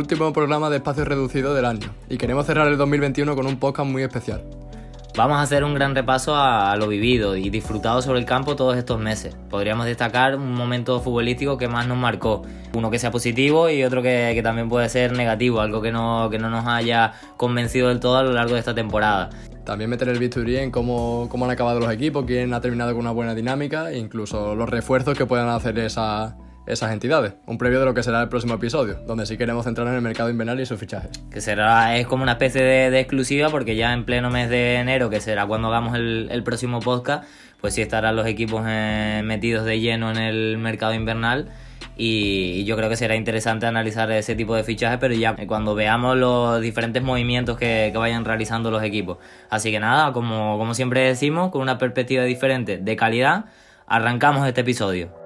Último programa de espacio reducido del año y queremos cerrar el 2021 con un podcast muy especial. Vamos a hacer un gran repaso a, lo vivido y disfrutado sobre el campo todos estos meses. Podríamos destacar un momento futbolístico que más nos marcó. Uno que sea positivo y otro que, también puede ser negativo, algo que no, que no nos haya convencido del todo a lo largo de esta temporada. También meter el bisturí en cómo, cómo han acabado los equipos, quién ha terminado con una buena dinámica e incluso los refuerzos que puedan hacer esa, esas entidades. Un previo de lo que será el próximo episodio, donde sí queremos centrar en el mercado invernal y sus fichajes. Que será, es como una especie de, exclusiva, porque ya en pleno mes de enero, que será cuando hagamos el, próximo podcast, pues sí estarán los equipos eh, metidos de lleno en el mercado invernal. Y, yo creo que será interesante analizar ese tipo de fichajes, pero ya cuando veamos los diferentes movimientos que, vayan realizando los equipos. Así que nada, como siempre decimos, con una perspectiva diferente de calidad, arrancamos este episodio.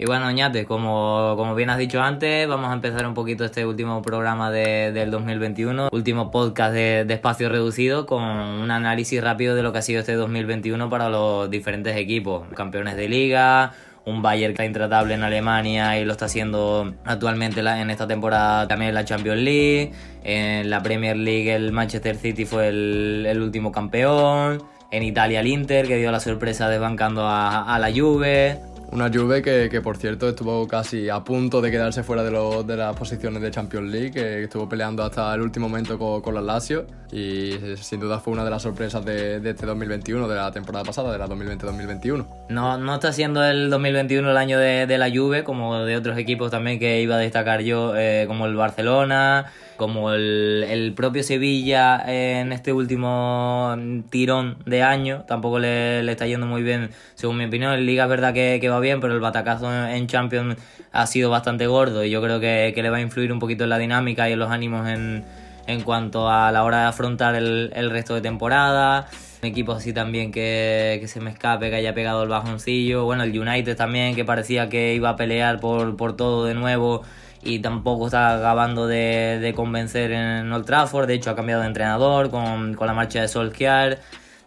Y bueno, Ñate, como, como bien has dicho antes, vamos a empezar un poquito este último programa de, del 2021, último podcast de, espacio reducido, con un análisis rápido de lo que ha sido este 2021 para los diferentes equipos, campeones de liga, un Bayern que está intratable en Alemania y lo está haciendo actualmente en esta temporada también en la Champions League. En la Premier League el Manchester City fue el, último campeón. En Italia el Inter que dio la sorpresa desbancando a la Juve. Una Juve que, que, por cierto, estuvo casi a punto de quedarse fuera de, de las posiciones de Champions League, que estuvo peleando hasta el último momento con, con la Lazio y sin duda fue una de las sorpresas de, de, este 2021, de la temporada pasada, de la 2020-2021. No, no está siendo el 2021 el año de, de, la Juve, como de otros equipos también que iba a destacar yo, eh, como el Barcelona, como el, propio Sevilla en este último tirón de año, tampoco le, le, está yendo muy bien, según mi opinión. En Liga es verdad que, que, va bien, pero el batacazo en Champions ha sido bastante gordo y yo creo que, que, le va a influir un poquito en la dinámica y en los ánimos en, en cuanto a la hora de afrontar el, el resto de temporada. Equipos así también que, que, se me escape, que haya pegado el bajoncillo. Bueno, el United también, que parecía que iba a pelear por, por todo de nuevo y tampoco está acabando de, de, convencer en Old Trafford. De hecho, ha cambiado de entrenador con, con la marcha de Solskjaer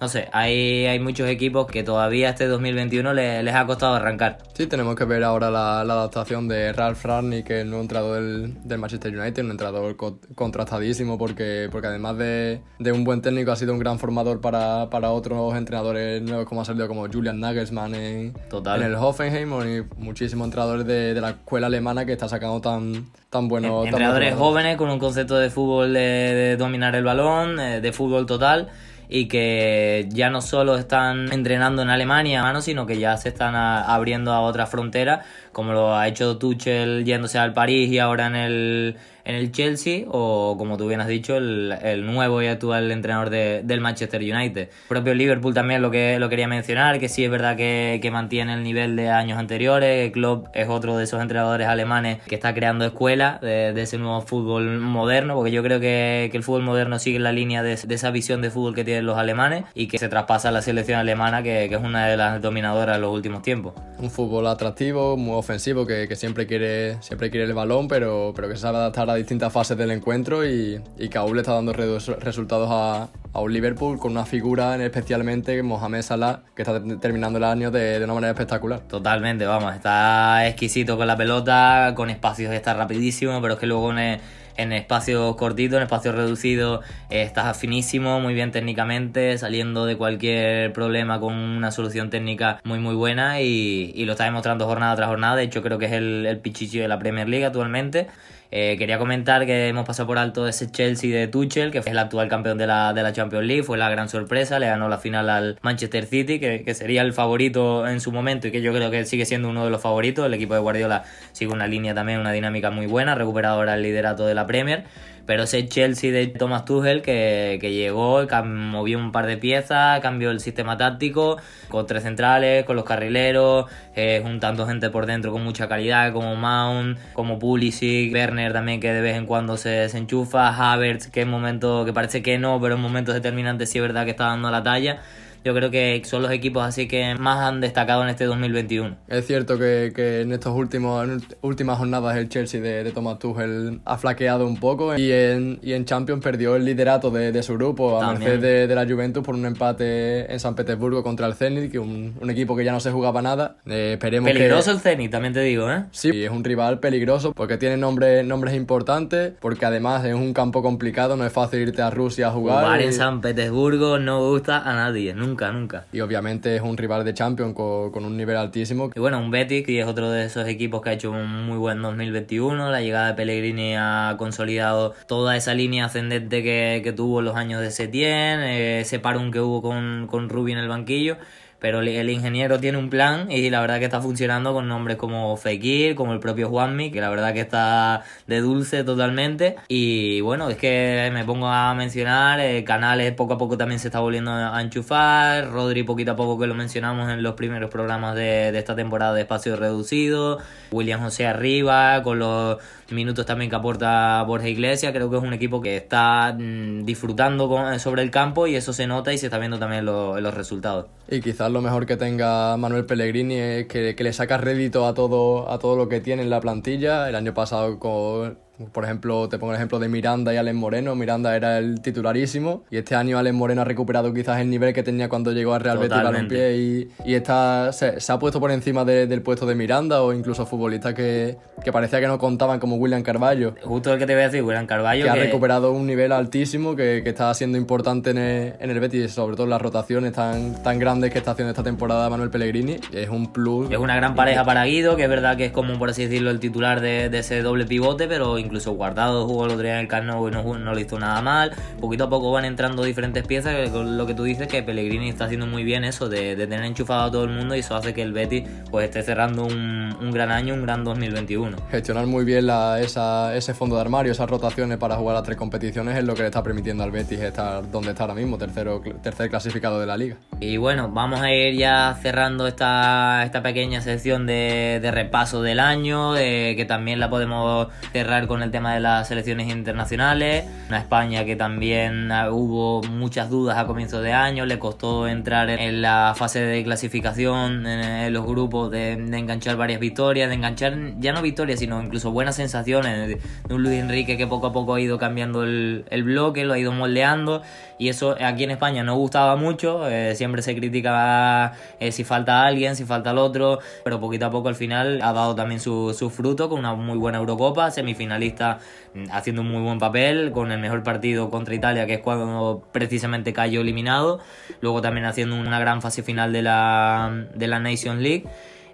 no sé, hay, hay muchos equipos que todavía este 2021 les, les ha costado arrancar. Sí, tenemos que ver ahora la, la adaptación de Ralph es el nuevo entrenador del, del, Manchester United, un entrenador contrastadísimo porque, porque además de, de, un buen técnico ha sido un gran formador para, para otros entrenadores nuevos como ha salido como Julian Nagelsmann en, en el Hoffenheim y muchísimos entrenadores de, de, la escuela alemana que está sacando tan, tan buenos... Entrenadores jóvenes con un concepto de fútbol de, de dominar el balón, eh, de fútbol total y que ya no solo están entrenando en Alemania, mano, sino que ya se están abriendo a otras fronteras, como lo ha hecho Tuchel yéndose al París y ahora en el, en el Chelsea o como tú bien has dicho el, el nuevo y actual entrenador de, del Manchester United. El propio Liverpool también lo que lo quería mencionar, que sí es verdad que, que mantiene el nivel de años anteriores, Klopp es otro de esos entrenadores alemanes que está creando escuela de, de ese nuevo fútbol moderno, porque yo creo que, que el fútbol moderno sigue la línea de, de, esa visión de fútbol que tienen los alemanes y que se traspasa a la selección alemana, que, que es una de las dominadoras en los últimos tiempos. Un fútbol atractivo, muy ofensivo, que, que siempre, quiere, siempre quiere el balón, pero, pero que sabe adaptar a distintas fases del encuentro y, y aún le está dando resultados a, a, un Liverpool con una figura especialmente Mohamed Salah que está terminando el año de, de, una manera espectacular. Totalmente, vamos, está exquisito con la pelota, con espacios está rapidísimo, pero es que luego en, en espacios cortitos, en espacios reducidos, está finísimo, muy bien técnicamente, saliendo de cualquier problema con una solución técnica muy muy buena y, y lo está demostrando jornada tras jornada, de hecho creo que es el, el pichichi de la Premier League actualmente. Eh, quería comentar que hemos pasado por alto ese Chelsea de Tuchel, que es el actual campeón de la, de la Champions League, fue la gran sorpresa, le ganó la final al Manchester City, que, que, sería el favorito en su momento y que yo creo que sigue siendo uno de los favoritos. El equipo de Guardiola sigue una línea también, una dinámica muy buena, recuperado ahora el liderato de la Premier. Pero ese Chelsea de Thomas Tuchel que, que llegó, movió un par de piezas, cambió el sistema táctico, con tres centrales, con los carrileros, eh, juntando gente por dentro con mucha calidad, como Mount, como Pulisic, Werner también que de vez en cuando se, se enchufa, Havertz que en momento que parece que no, pero en momentos determinantes sí es verdad que está dando la talla. Yo creo que son los equipos así que más han destacado en este 2021. Es cierto que, que en estos últimos en últimas jornadas el Chelsea de, de, Thomas Tuchel ha flaqueado un poco y en, y en Champions perdió el liderato de, de su grupo a merced de, de, la Juventus por un empate en San Petersburgo contra el Zenit, que un, un equipo que ya no se jugaba nada. Eh, esperemos peligroso el Zenit, también te digo, ¿eh? Sí, es un rival peligroso porque tiene nombres, nombres importantes, porque además es un campo complicado, no es fácil irte a Rusia a jugar. Jugar en San Petersburgo no gusta a nadie, nunca, nunca. Y obviamente es un rival de Champions con, con un nivel altísimo. Y bueno, un Betis, que es otro de esos equipos que ha hecho un muy buen 2021. La llegada de Pellegrini ha consolidado toda esa línea ascendente que, que tuvo en los años de Setién, eh, ese parón que hubo con, con Rubi en el banquillo pero el ingeniero tiene un plan y la verdad que está funcionando con nombres como Fekir, como el propio Juanmi, que la verdad que está de dulce totalmente. Y bueno, es que me pongo a mencionar, eh, Canales poco a poco también se está volviendo a enchufar, Rodri poquito a poco que lo mencionamos en los primeros programas de, de esta temporada de espacio reducido, William José arriba, con los minutos también que aporta Borja Iglesias, creo que es un equipo que está mm, disfrutando con, sobre el campo y eso se nota y se está viendo también lo, los resultados. Y quizás lo mejor que tenga Manuel Pellegrini es que, que le saca rédito a todo, a todo lo que tiene en la plantilla. El año pasado con por ejemplo, te pongo el ejemplo de Miranda y Alex Moreno. Miranda era el titularísimo y este año Alex Moreno ha recuperado quizás el nivel que tenía cuando llegó al Real Betis Balompié y, y está, se, se, ha puesto por encima de, del puesto de Miranda o incluso futbolistas que, que, parecía que no contaban como William Carballo. Justo el que te voy a decir, William Carballo. Que, que... ha recuperado un nivel altísimo que, que está siendo importante en el, en el Betis, sobre todo las rotaciones tan, tan grandes que está haciendo esta temporada Manuel Pellegrini. Es un plus. Es una gran pareja para Guido, que es verdad que es como, por así decirlo, el titular de, de ese doble pivote, pero incluso guardado jugó el otro día en el Camp Nou y no, no lo hizo nada mal. Poquito a poco van entrando diferentes piezas, con lo que tú dices que Pellegrini está haciendo muy bien eso, de, de, tener enchufado a todo el mundo y eso hace que el Betis pues esté cerrando un, un gran año, un gran 2021. Gestionar muy bien la, esa, ese fondo de armario, esas rotaciones para jugar las tres competiciones es lo que le está permitiendo al Betis estar donde está ahora mismo, tercero, tercer clasificado de la liga. Y bueno, vamos a ir ya cerrando esta, esta pequeña sección de, de repaso del año, eh, que también la podemos cerrar con el tema de las selecciones internacionales. Una España que también hubo muchas dudas a comienzos de año, le costó entrar en la fase de clasificación en los grupos, de, de enganchar varias victorias, de enganchar ya no victorias, sino incluso buenas sensaciones de, un Luis Enrique que poco a poco ha ido cambiando el, el, bloque, lo ha ido moldeando y eso aquí en España no gustaba mucho, eh, siempre se critica eh, si falta alguien, si falta el otro, pero poquito a poco al final ha dado también su, su fruto con una muy buena Eurocopa, semifinalista haciendo un muy buen papel, con el mejor partido contra Italia, que es cuando precisamente cayó eliminado, luego también haciendo una gran fase final de la, de la Nation League,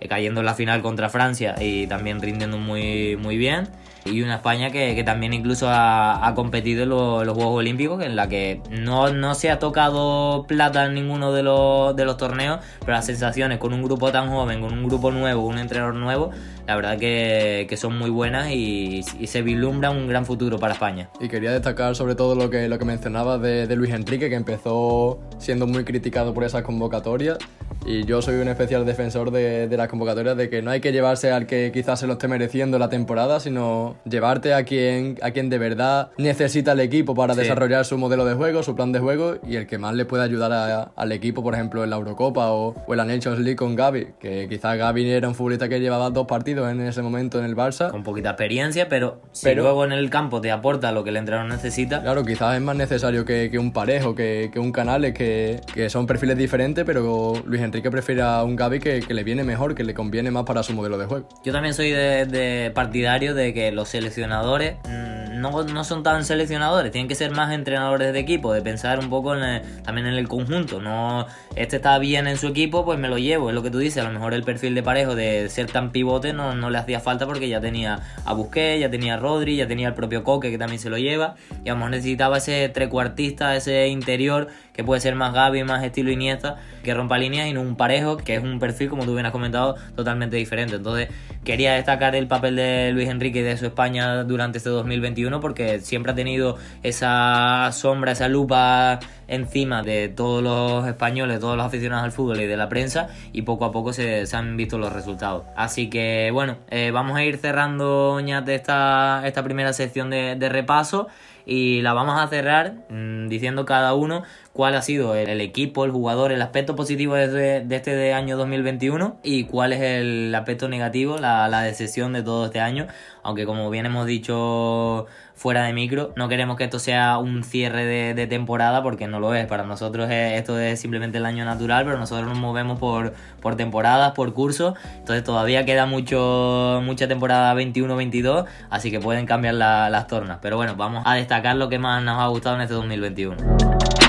eh, cayendo en la final contra Francia y también rindiendo muy, muy bien. Y una España que, que también incluso ha, ha competido en los, los, Juegos Olímpicos, en la que no, no se ha tocado plata en ninguno de los, de los torneos, pero las sensaciones con un grupo tan joven, con un grupo nuevo, un entrenador nuevo, la verdad que, que son muy buenas y, y, se vislumbra un gran futuro para España. Y quería destacar sobre todo lo que, lo que mencionabas de, de Luis Enrique, que empezó siendo muy criticado por esas convocatorias. Y yo soy un especial defensor de, de, las convocatorias, de que no hay que llevarse al que quizás se lo esté mereciendo la temporada, sino llevarte a quien, a quien de verdad necesita el equipo para sí. desarrollar su modelo de juego, su plan de juego y el que más le puede ayudar a, al equipo, por ejemplo, en la Eurocopa o, o, en la Nations League con Gaby, que quizás Gaby era un futbolista que llevaba dos partidos en ese momento en el Barça. Con poquita experiencia, pero si pero, luego en el campo te aporta lo que el entrenador necesita. Claro, quizás es más necesario que, que un parejo, que, que un Canales, que, que son perfiles diferentes, pero Luis Enrique prefiere a un Gaby que, que, le viene mejor, que le conviene más para su modelo de juego. Yo también soy de, de partidario de que los seleccionadores mmm, no, no, son tan seleccionadores, tienen que ser más entrenadores de equipo, de pensar un poco en el, también en el conjunto. No, este está bien en su equipo, pues me lo llevo, es lo que tú dices. A lo mejor el perfil de parejo de ser tan pivote no, le hacía falta porque ya tenía a Busquets, ya tenía a Rodri, ya tenía el propio Coque que también se lo lleva. Y a lo mejor necesitaba ese trecuartista, ese interior que puede ser más Gaby, más estilo Iniesta, que rompa líneas y no un parejo, que es un perfil, como tú bien has comentado, totalmente diferente. Entonces, quería destacar el papel de Luis Enrique y de su España durante este 2021 porque siempre ha tenido esa sombra, esa lupa encima de todos los españoles, todos los aficionados al fútbol y de la prensa y poco a poco se, han visto los resultados. Así que bueno, eh, vamos a ir cerrando ya esta, esta primera sección de, de repaso y la vamos a cerrar mm, diciendo cada uno cuál ha sido el, equipo, el jugador, el aspecto positivo de, este de año 2021 y cuál es el aspecto negativo, la, la decepción de todo este año. Aunque como bien hemos dicho fuera de micro, no queremos que esto sea un cierre de, de temporada porque no lo es. Para nosotros esto es simplemente el año natural, pero nosotros nos movemos por, por temporadas, por cursos. Entonces todavía queda mucho, mucha temporada 21-22, así que pueden cambiar las tornas. Pero bueno, vamos a destacar lo que más nos ha gustado en este 2021.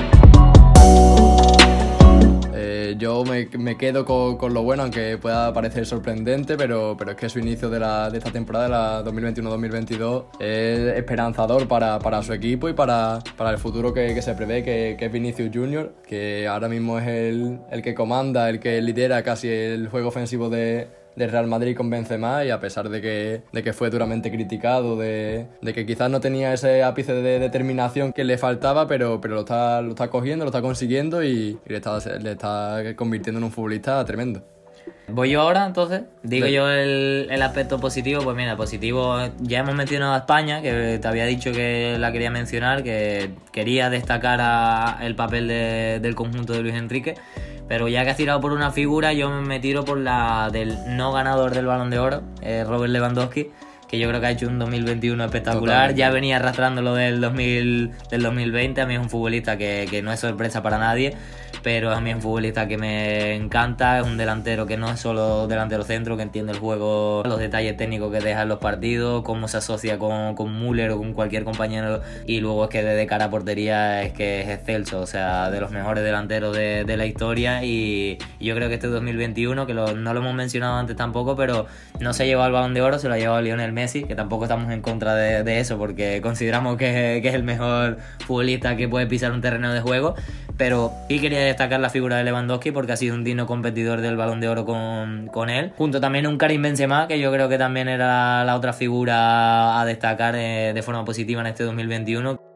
Yo me, me quedo con, con, lo bueno, aunque pueda parecer sorprendente, pero, pero es que su inicio de, la, de esta temporada, la 2021-2022, es esperanzador para, para, su equipo y para, para el futuro que, que se prevé, que, que, es Vinicius Junior, que ahora mismo es el, el que comanda, el que lidera casi el juego ofensivo de, del Real Madrid con Benzema y a pesar de que, de que fue duramente criticado, de, de, que quizás no tenía ese ápice de determinación que le faltaba, pero, pero lo, está, lo está cogiendo, lo está consiguiendo y, le, está, le está convirtiendo en un futbolista tremendo. Voy yo ahora, entonces. Digo yo el, el, aspecto positivo. Pues mira, positivo. Ya hemos mencionado a España, que te había dicho que la quería mencionar, que quería destacar a el papel de, del conjunto de Luis Enrique. Pero ya que has tirado por una figura, yo me tiro por la del no ganador del balón de oro, eh, Robert Lewandowski, que yo creo que ha hecho un 2021 espectacular. Ya venía arrastrando lo del, 2000, del 2020. A mí es un futbolista que, que no es sorpresa para nadie pero un futbolista que me encanta, es un delantero que no es solo delantero centro, que entiende el juego, los detalles técnicos que deja en los partidos, cómo se asocia con, con Müller o con cualquier compañero y luego es que de cara a portería es que es excelso, o sea, de los mejores delanteros de, de la historia y yo creo que este 2021, que no lo hemos mencionado antes tampoco, pero no se ha llevado el balón de oro, se lo ha llevado Lionel Messi, que tampoco estamos en contra de, de eso porque consideramos que, que es el mejor futbolista que puede pisar un terreno de juego, pero sí quería destacar la figura de Lewandowski porque ha sido un digno competidor del Balón de Oro con, con él. Junto también un Karim Benzema, que yo creo que también era la otra figura a destacar de, de forma positiva en este 2021.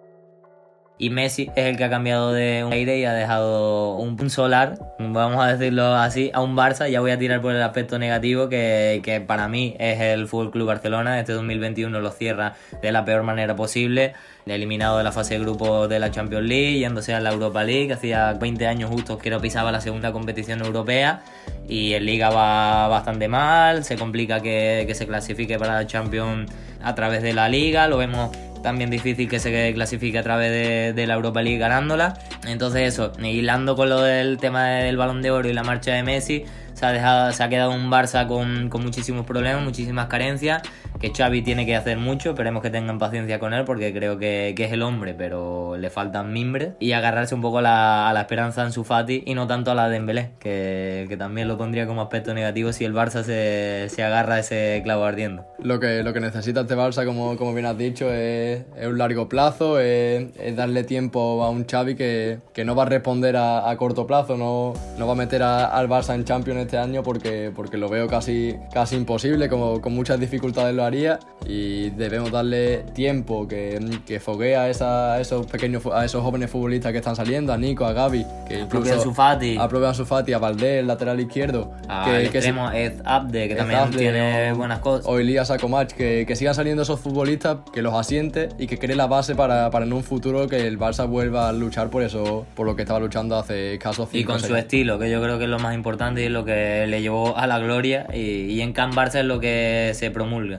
Y Messi es el que ha cambiado de un aire y ha dejado un, solar, vamos a decirlo así, a un Barça. Ya voy a tirar por el aspecto negativo que, que para mí es el Fútbol Club Barcelona. Este 2021 lo cierra de la peor manera posible eliminado de la fase de grupos de la Champions League, yéndose a la Europa League. Hacía 20 años justo que no pisaba la segunda competición europea y en Liga va bastante mal. Se complica que, que se clasifique para la Champions a través de la Liga. Lo vemos también difícil que se clasifique a través de, la Europa League ganándola. Entonces eso, hilando con lo del tema del balón de oro y la marcha de Messi, se ha, dejado, se ha quedado un Barça con, con muchísimos problemas, muchísimas carencias, que Xavi tiene que hacer mucho, esperemos que tengan paciencia con él porque creo que, que es el hombre, pero le faltan mimbres y agarrarse un poco la, a la esperanza en su Fati y no tanto a la de Dembélé, que, que también lo pondría como aspecto negativo si el Barça se, se agarra a ese clavo ardiendo. Lo que, lo que necesita este Barça, como, como bien has dicho, es, es un largo plazo, es, es, darle tiempo a un Xavi que, que no va a responder a, a corto plazo, no, no va a meter a, al Barça en Champions este año porque, porque lo veo casi, casi imposible, como con muchas dificultades lo haría y debemos darle tiempo que, que foguee a, esa, a, esos pequeños a esos jóvenes futbolistas que están saliendo, a Nico, a Gaby, que incluso a Sufati, a Sufati, a Valdés, el lateral izquierdo, a que, que extremo, Ed Abde, que también Abde, tiene buenas cosas, o Elías Sacomach, que, que sigan saliendo esos futbolistas, que los asiente y que cree la base para, para en un futuro que el Barça vuelva a luchar por eso, por lo que estaba luchando hace caso cinco Y con su estilo, que yo creo que es lo más importante y es lo que le llevó a la gloria y, y en Can Barça es lo que se promulga.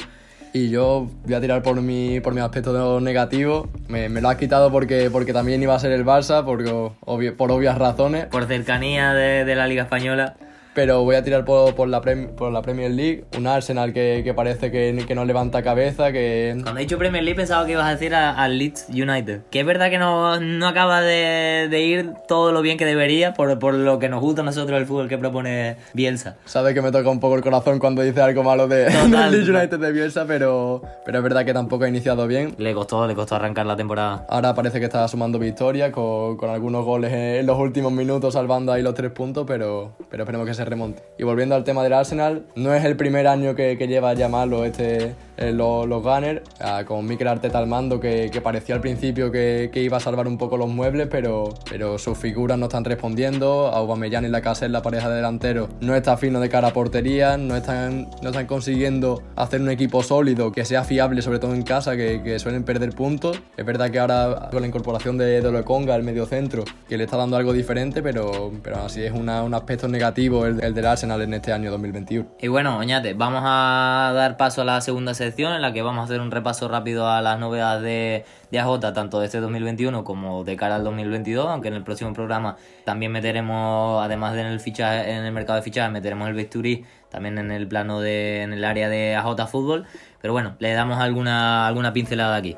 Y yo voy a tirar por mi, por mi aspecto negativo. Me, lo has quitado porque, porque también iba a ser el Barça, por obvias razones. Por cercanía de la Liga Española pero voy a tirar por, por, la, por la Premier League. Un Arsenal que, que parece que, que, no levanta cabeza. que Cuando he dicho Premier League pensaba que ibas a decir al Leeds United. Que es verdad que no, no acaba de, de, ir todo lo bien que debería por, por, lo que nos gusta a nosotros el fútbol que propone Bielsa. Sabes que me toca un poco el corazón cuando dice algo malo de, del Leeds United de Bielsa, pero, pero es verdad que tampoco ha iniciado bien. Le costó, le costó arrancar la temporada. Ahora parece que está sumando victorias con, con algunos goles en los últimos minutos salvando ahí los tres puntos, pero, pero esperemos que se remonte. Y volviendo al tema del Arsenal, no es el primer año que, que lleva ya malo este, eh, los, los Gunners, ah, con Mikel Arteta al mando, que, que parecía al principio que, iba a salvar un poco los muebles, pero, pero sus figuras no están respondiendo. Aubameyang y la casa en la pareja de no está fino de cara a portería, no están, no están consiguiendo hacer un equipo sólido que sea fiable, sobre todo en casa, que, suelen perder puntos. Es verdad que ahora con la incorporación de, de Conga, el medio centro, que le está dando algo diferente, pero, pero así es un aspecto negativo el, el del Arsenal en este año 2021. Y bueno, Oñate, vamos a dar paso a la segunda en la que vamos a hacer un repaso rápido a las novedades de, de AJ, tanto de este 2021 como de cara al 2022, aunque en el próximo programa también meteremos, además de en el, fichaje, en el mercado de fichajes, meteremos el Bisturí también en el plano de, en el área de AJ Fútbol. Pero bueno, le damos alguna, alguna pincelada aquí.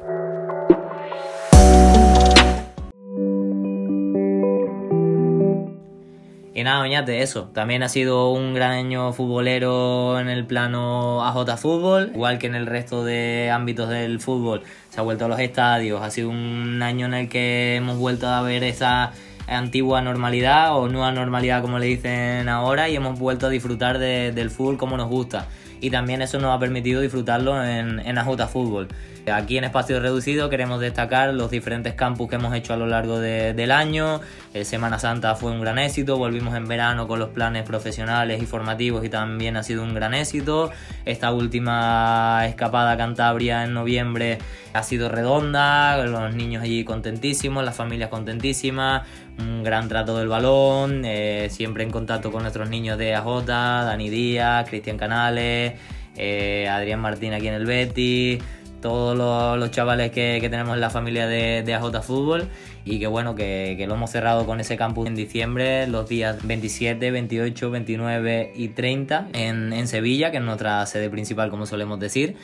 Nada, Oñate, eso. También ha sido un gran año futbolero en el plano AJ Fútbol, igual que en el resto de ámbitos del fútbol. Se ha vuelto a los estadios, ha sido un año en el que hemos vuelto a ver esa antigua normalidad o nueva normalidad como le dicen ahora y hemos vuelto a disfrutar de, del fútbol como nos gusta. Y también eso nos ha permitido disfrutarlo en, en AJ Fútbol. Aquí en Espacio Reducido queremos destacar los diferentes campus que hemos hecho a lo largo de, del año. Eh, Semana Santa fue un gran éxito, volvimos en verano con los planes profesionales y formativos y también ha sido un gran éxito. Esta última escapada a Cantabria en noviembre ha sido redonda, los niños allí contentísimos, las familias contentísimas, un gran trato del balón, eh, siempre en contacto con nuestros niños de AJ, Dani Díaz, Cristian Canales, eh, Adrián Martín aquí en el Betis todos los, chavales que, tenemos en la familia de, de, AJ Fútbol. Y que bueno, que, que, lo hemos cerrado con ese campus en diciembre, los días 27, 28, 29 y 30 en, en Sevilla, que es nuestra sede principal como solemos decir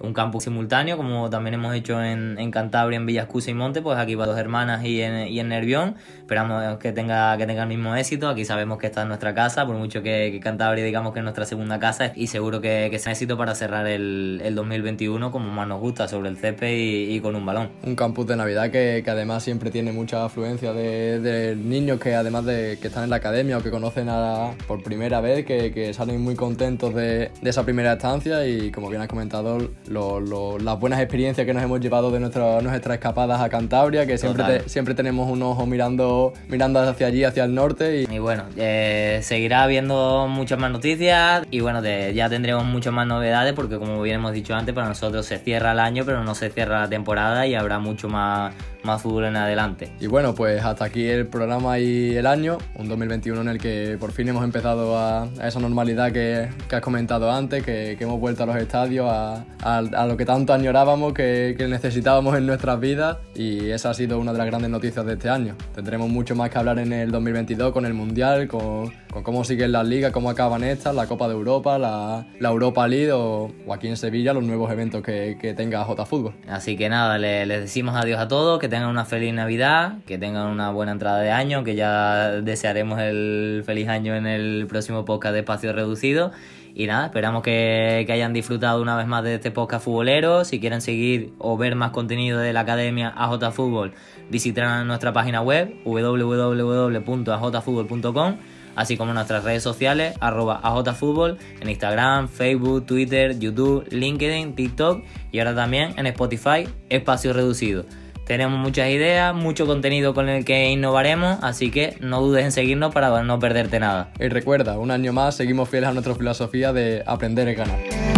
un campus simultáneo, como también hemos hecho en, en Cantabria, en Villascusa y Monte, pues aquí va dos hermanas y en, en Nervión. Esperamos que tenga, que tenga el mismo éxito. Aquí sabemos que esta es nuestra casa, por mucho que, Cantabria digamos que es nuestra segunda casa, y seguro que, que sea éxito para cerrar el, el 2021 como más nos gusta, sobre el césped y, con un balón. Un campus de Navidad que, además siempre tiene mucha afluencia de, niños que además de que están en la academia o que conocen a, por primera vez, que, que salen muy contentos de, de esa primera estancia y como bien has comentado, lo, lo, las buenas experiencias que nos hemos llevado de nuestra, nuestras escapadas a Cantabria, que siempre, te, siempre tenemos un ojo mirando, mirando hacia allí, hacia el norte. Y, y bueno, eh, seguirá habiendo muchas más noticias y bueno, de, ya tendremos muchas más novedades porque como bien hemos dicho antes, para nosotros se cierra el año, pero no se cierra la temporada y habrá mucho más, más fútbol en adelante. Y bueno, pues hasta aquí el programa y el año, un 2021 en el que por fin hemos empezado a, a esa normalidad que, que, has comentado antes, que, que, hemos vuelto a los estadios, a, a, a lo que tanto añorábamos, que, necesitábamos en nuestras vidas y esa ha sido una de las grandes noticias de este año. Tendremos mucho más que hablar en el 2022 con el Mundial, con, cómo siguen las ligas, cómo acaban estas, la Copa de Europa, la, Europa League o, aquí en Sevilla los nuevos eventos que, tenga J Fútbol. Así que nada, les le decimos adiós a todos, que tengan una feliz Navidad, que tengan una buena entrada de año, que ya desearemos el feliz año en el próximo podcast de Espacio Reducido. Y nada, esperamos que, hayan disfrutado una vez más de este podcast futbolero. Si quieren seguir o ver más contenido de la Academia AJ Fútbol, visitarán nuestra página web www.ajfutbol.com, así como nuestras redes sociales, arroba AJFútbol, en Instagram, Facebook, Twitter, YouTube, LinkedIn, TikTok y ahora también en Spotify, Espacio Reducido. Tenemos muchas ideas, mucho contenido con el que innovaremos, así que no dudes en seguirnos para no perderte nada. Y recuerda, un año más seguimos fieles a nuestra filosofía de aprender es ganar.